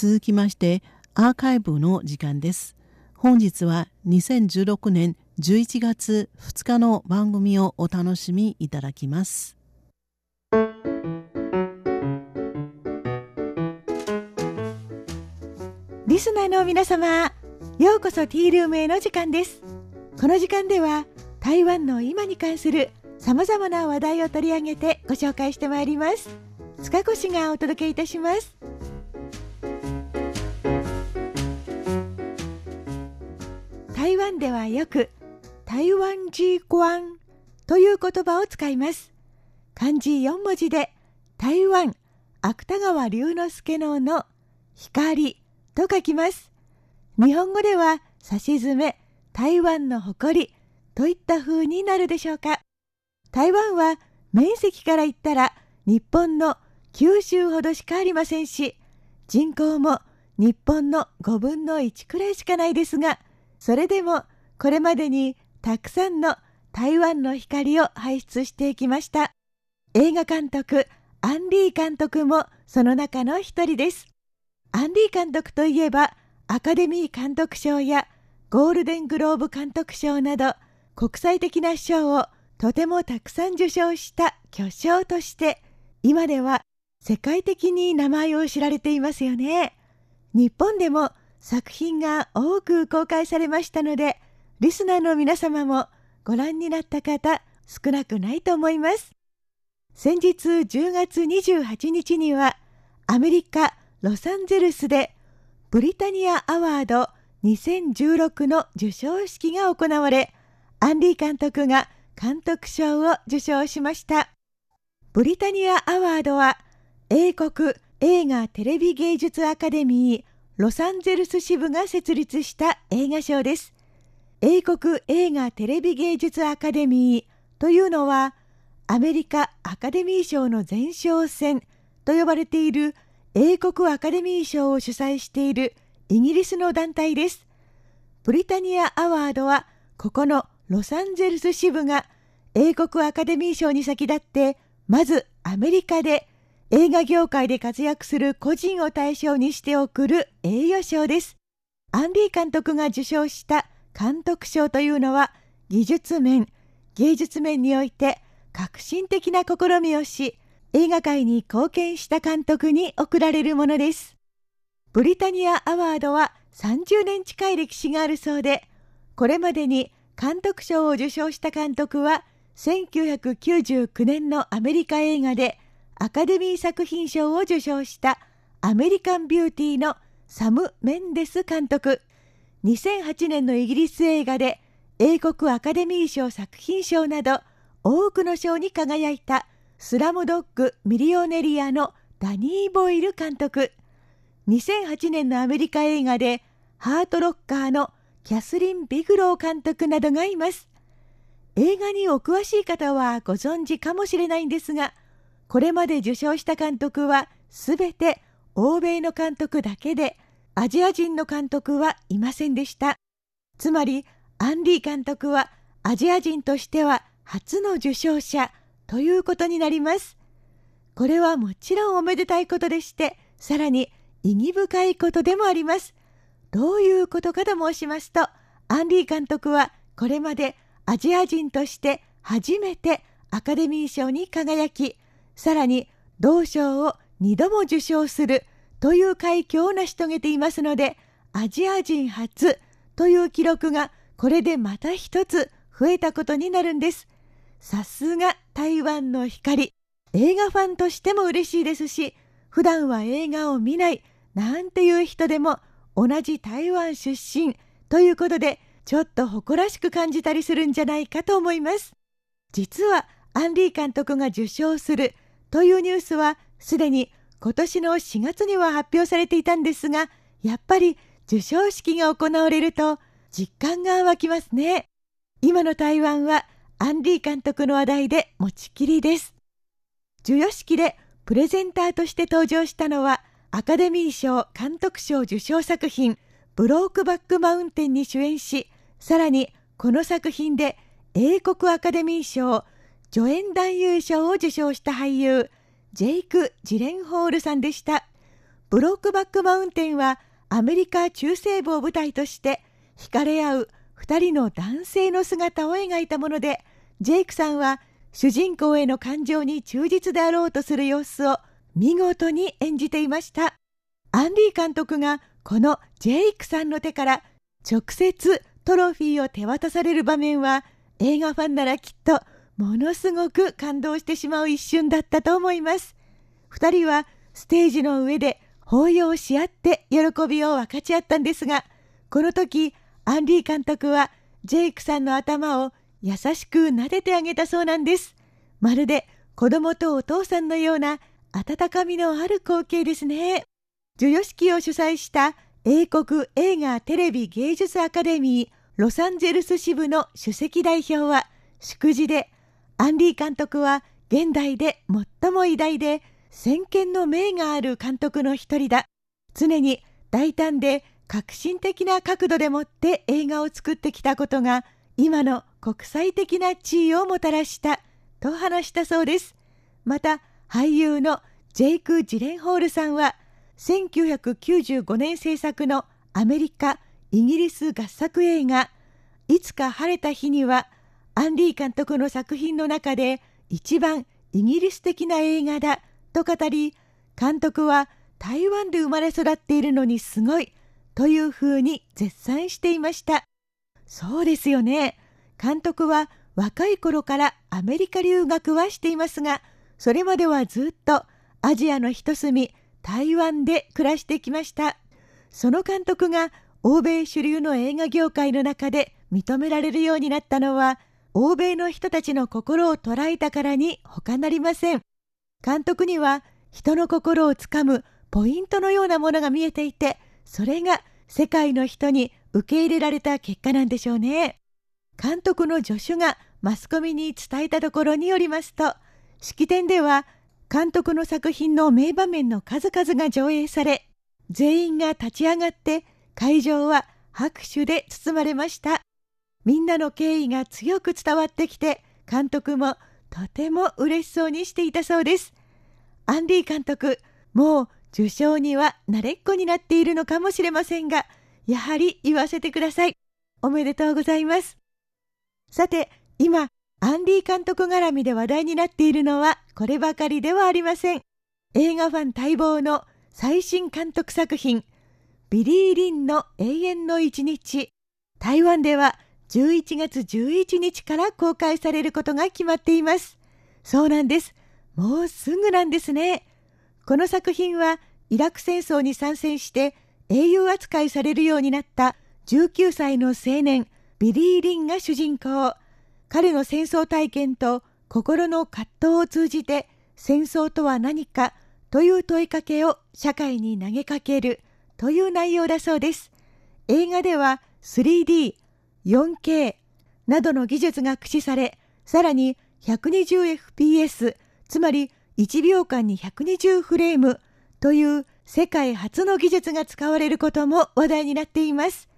続きましてアーカイブの時間です。本日は2016年11月2日の番組をお楽しみいただきます。リスナーの皆様ようこそティールームへの時間です。この時間では台湾の今に関するさまざまな話題を取り上げてご紹介してまいります。塚越がお届けいたします。台湾ではよく台湾ジーワンという言葉を使います。漢字4文字で台湾芥川龍之介のの光と書きます。日本語ではさしずめ台湾の誇りといった風になるでしょうか。台湾は面積から言ったら日本の九州ほどしかありませんし人口も日本の5分の1くらいしかないですがそれでもこれまでにたくさんの台湾の光を輩出していきました。映画監督アンリー監督もその中の一人です。アンリー監督といえばアカデミー監督賞やゴールデングローブ監督賞など国際的な賞をとてもたくさん受賞した巨匠として今では世界的に名前を知られていますよね。日本でも作品が多く公開されましたのでリスナーの皆様もご覧になった方少なくないと思います。先日10月28日にはアメリカ・ロサンゼルスでブリタニアアワード2016の授賞式が行われアンリー監督が監督賞を受賞しました。ブリタニアアワードは英国映画テレビ芸術アカデミーロサンゼルス支部が設立した映画賞です。英国映画テレビ芸術アカデミーというのはアメリカアカデミー賞の前哨戦と呼ばれている英国アカデミー賞を主催しているイギリスの団体です。ブリタニアアワードはここのロサンゼルス支部が英国アカデミー賞に先立ってまずアメリカで映画業界で活躍する個人を対象にして贈る栄誉賞です。アンリー監督が受賞した監督賞というのは技術面、芸術面において革新的な試みをし、映画界に貢献した監督に贈られるものです。ブリタニアアワードは30年近い歴史があるそうで、これまでに監督賞を受賞した監督は1999年のアメリカ映画でアカデミー作品賞を受賞したアメリカンビューティーのサム・メンデス監督。2008年のイギリス映画で英国アカデミー賞作品賞など多くの賞に輝いたスラムドッグ・ミリオネリアのダニー・ボイル監督。2008年のアメリカ映画でハートロッカーのキャスリン・ビグロー監督などがいます。映画にお詳しい方はご存知かもしれないんですがこれまで受賞した監督はすべて欧米の監督だけでアジア人の監督はいませんでした。つまりアンリー監督はアジア人としては初の受賞者ということになります。これはもちろんおめでたいことでしてさらに意義深いことでもあります。どういうことかと申しますとアンリー監督はこれまでアジア人として初めてアカデミー賞に輝きさらに同賞を2度も受賞するという快挙を成し遂げていますのでアジア人初という記録がこれでまた一つ増えたことになるんです。さすが台湾の光。映画ファンとしても嬉しいですし普段は映画を見ないなんていう人でも同じ台湾出身ということでちょっと誇らしく感じたりするんじゃないかと思います。実はアンリー監督が受賞するというニュースはすでに今年の4月には発表されていたんですがやっぱり授賞式が行われると実感が湧きますね。今の台湾はアンリー監督の話題で持ちきりです。授与式でプレゼンターとして登場したのはアカデミー賞監督賞受賞作品ブロークバックマウンテンに主演しさらにこの作品で英国アカデミー賞助演男優賞を受賞した俳優ジェイク・ジレンホールさんでした。ブロックバックマウンテンはアメリカ中西部を舞台として惹かれ合う2人の男性の姿を描いたものでジェイクさんは主人公への感情に忠実であろうとする様子を見事に演じていました。アンディ監督がこのジェイクさんの手から直接トロフィーを手渡される場面は映画ファンならきっとものすごく感動してしまう一瞬だったと思います。2人はステージの上で抱擁し合って喜びを分かち合ったんですがこの時アンディ監督はジェイクさんの頭を優しく撫でてあげたそうなんです。まるで子供とお父さんのような温かみのある光景ですね。授与式を主催した英国映画テレビ芸術アカデミーロサンゼルス支部の首席代表は祝辞でアンディ監督は現代で最も偉大で先見の明がある監督の一人だ。常に大胆で革新的な角度でもって映画を作ってきたことが今の国際的な地位をもたらした。と話したそうです。また俳優のジェイク・ジレンホールさんは1995年制作のアメリカ・イギリス合作映画「いつか晴れた日には」アンディ監督の作品の中で一番イギリス的な映画だと語り監督は台湾で生まれ育っているのにすごいというふうに絶賛していました。そうですよね。監督は若い頃からアメリカ留学はしていますがそれまではずっとアジアの一隅台湾で暮らしてきました。その監督が欧米主流の映画業界の中で認められるようになったのは欧米の人たちの心を捉えたからに他なりません。監督には人の心をつかむポイントのようなものが見えていてそれが世界の人に受け入れられた結果なんでしょうね。監督の助手がマスコミに伝えたところによりますと式典では監督の作品の名場面の数々が上映され全員が立ち上がって会場は拍手で包まれました。みんなの敬意が強く伝わってきて監督もとても嬉しそうにしていたそうです。アンディ監督もう受賞には慣れっこになっているのかもしれませんがやはり言わせてください。おめでとうございます。さて今アンディ監督絡みで話題になっているのはこればかりではありません。映画ファン待望の最新監督作品ビリー・リンの永遠の一日。台湾では11月11日から公開されることが決まっています。そうなんです。もうすぐなんですね。この作品はイラク戦争に参戦して英雄扱いされるようになった19歳の青年ビリー・リンが主人公。彼の戦争体験と心の葛藤を通じて戦争とは何かという問いかけを社会に投げかけるという内容だそうです。映画では 3D、4K などの技術が駆使され、さらに 120fps、つまり1秒間に120フレームという世界初の技術が使われることも話題になっています。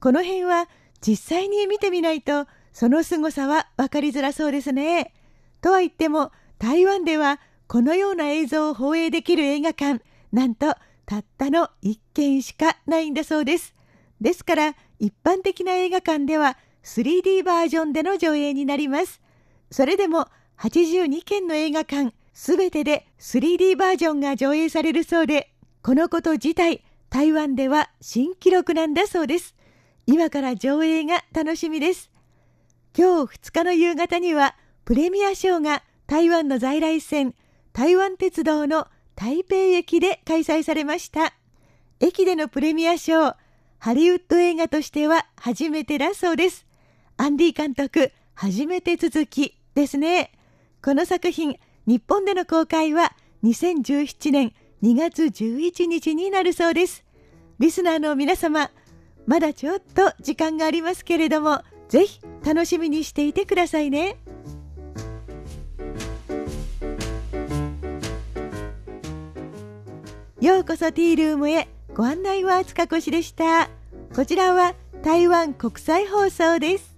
この辺は実際に見てみないとその凄さは分かりづらそうですね。とは言っても台湾ではこのような映像を放映できる映画館なんとたったの1軒しかないんだそうです。ですから一般的な映画館では 3D バージョンでの上映になります。それでも82件の映画館すべてで 3D バージョンが上映されるそうで、このこと自体台湾では新記録なんだそうです。今から上映が楽しみです。今日2日の夕方にはプレミアショーが台湾の在来線台湾鉄道の台北駅で開催されました。駅でのプレミアショーハリウッド映画としては初めてだそうです。アンディ監督、初めて続きですね。この作品、日本での公開は2017年2月11日になるそうです。リスナーの皆様、まだちょっと時間がありますけれども、ぜひ楽しみにしていてくださいね。ようこそティールームへご案内は塚越でした。こちらは台湾国際放送です。